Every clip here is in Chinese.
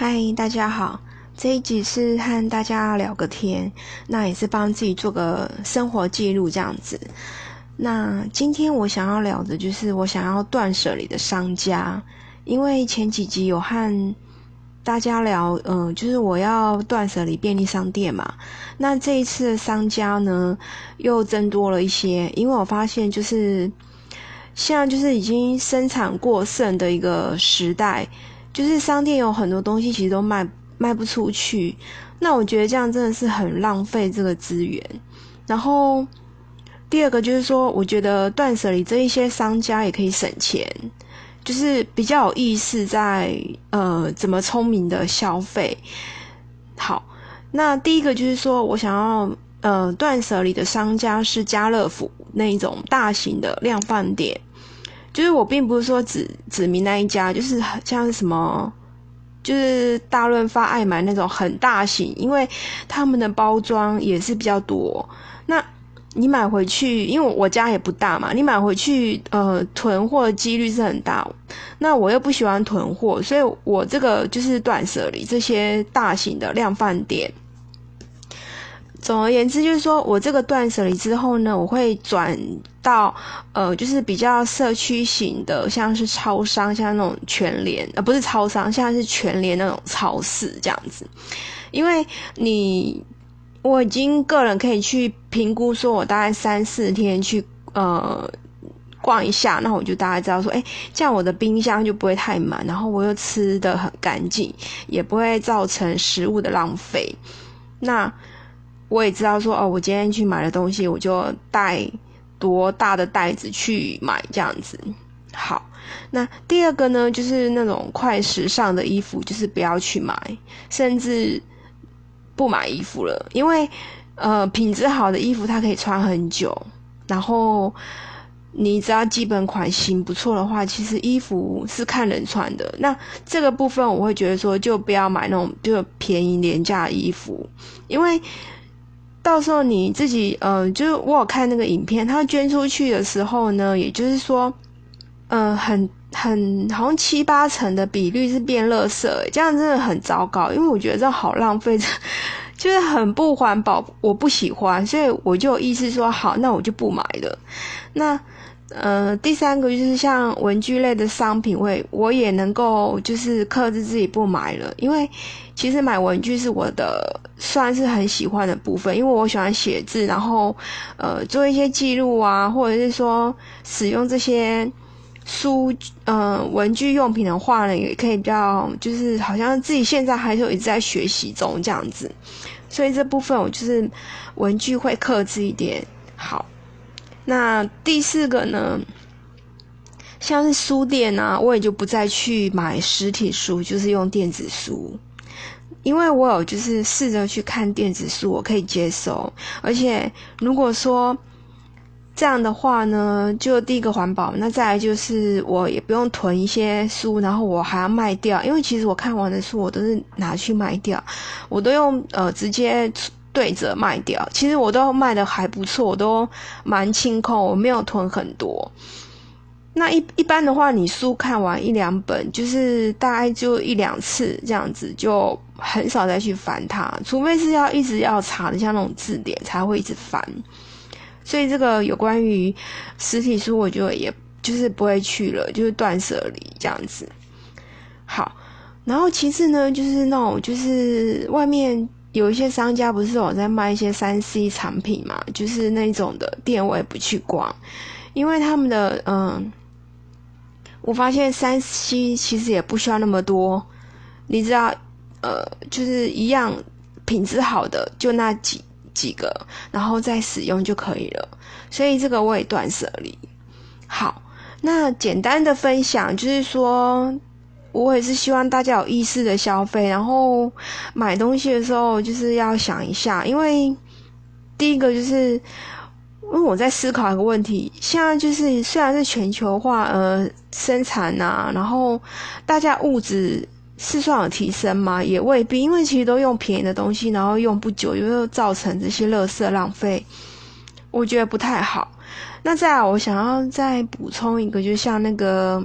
嗨，大家好，这一集是和大家聊个天，那也是帮自己做个生活记录这样子。那今天我想要聊的就是我想要断舍离的商家，因为前几集有和大家聊，嗯，就是我要断舍离便利商店嘛。那这一次的商家呢，又增多了一些，因为我发现就是现在就是已经生产过剩的一个时代。就是商店有很多东西其实都卖卖不出去，那我觉得这样真的是很浪费这个资源。然后第二个就是说，我觉得断舍离这一些商家也可以省钱，就是比较有意识在呃怎么聪明的消费。好，那第一个就是说我想要呃断舍离的商家是家乐福那一种大型的量贩店。就是我并不是说指指明那一家，就是像什么，就是大润发、爱买那种很大型，因为他们的包装也是比较多。那你买回去，因为我家也不大嘛，你买回去呃囤货的几率是很大。那我又不喜欢囤货，所以我这个就是断舍离这些大型的量贩店。总而言之，就是说我这个断舍离之后呢，我会转到呃，就是比较社区型的，像是超商，像那种全联，呃，不是超商，像是全联那种超市这样子。因为你我已经个人可以去评估，说我大概三四天去呃逛一下，那我就大概知道说，哎，这样我的冰箱就不会太满，然后我又吃的很干净，也不会造成食物的浪费。那我也知道说哦，我今天去买的东西，我就带多大的袋子去买这样子。好，那第二个呢，就是那种快时尚的衣服，就是不要去买，甚至不买衣服了，因为呃，品质好的衣服它可以穿很久，然后你只要基本款型不错的话，其实衣服是看人穿的。那这个部分我会觉得说，就不要买那种就便宜廉价的衣服，因为。到时候你自己，呃，就是我有看那个影片，他捐出去的时候呢，也就是说，嗯，很很好像七八成的比率是变垃圾，这样真的很糟糕，因为我觉得这好浪费，就是很不环保，我不喜欢，所以我就意思说，好，那我就不买了。那。呃，第三个就是像文具类的商品，会我也能够就是克制自己不买了，因为其实买文具是我的算是很喜欢的部分，因为我喜欢写字，然后呃做一些记录啊，或者是说使用这些书呃文具用品的话呢，也可以比较就是好像自己现在还是有一直在学习中这样子，所以这部分我就是文具会克制一点好。那第四个呢，像是书店啊，我也就不再去买实体书，就是用电子书，因为我有就是试着去看电子书，我可以接受。而且如果说这样的话呢，就第一个环保，那再来就是我也不用囤一些书，然后我还要卖掉，因为其实我看完的书我都是拿去卖掉，我都用呃直接。对折卖掉，其实我都卖的还不错，我都蛮清空，我没有囤很多。那一一般的话，你书看完一两本，就是大概就一两次这样子，就很少再去翻它，除非是要一直要查的，像那种字典才会一直翻。所以这个有关于实体书，我就也就是不会去了，就是断舍离这样子。好，然后其次呢，就是那种就是外面。有一些商家不是有在卖一些三 C 产品嘛，就是那种的店我也不去逛，因为他们的嗯，我发现三 C 其实也不需要那么多，你知道，呃，就是一样品质好的就那几几个，然后再使用就可以了，所以这个我也断舍离。好，那简单的分享就是说。我也是希望大家有意识的消费，然后买东西的时候就是要想一下，因为第一个就是，因为我在思考一个问题，现在就是虽然是全球化呃生产呐，然后大家物质是算有提升吗？也未必，因为其实都用便宜的东西，然后用不久又造成这些垃圾浪费，我觉得不太好。那再来，我想要再补充一个，就像那个。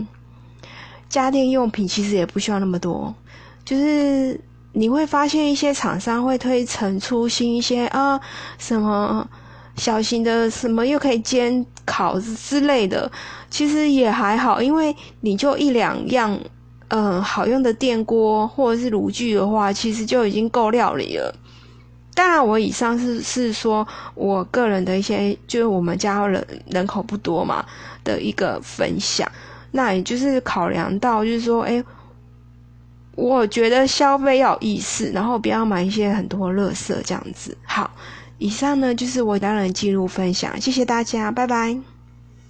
家电用品其实也不需要那么多，就是你会发现一些厂商会推陈出新一些啊什么小型的什么又可以煎烤之类的，其实也还好，因为你就一两样，嗯，好用的电锅或者是炉具的话，其实就已经够料理了。当然，我以上是是说我个人的一些，就是我们家人人口不多嘛的一个分享。那也就是考量到，就是说，哎，我觉得消费要有意识，然后不要买一些很多垃圾这样子。好，以上呢就是我单人记录分享，谢谢大家，拜拜。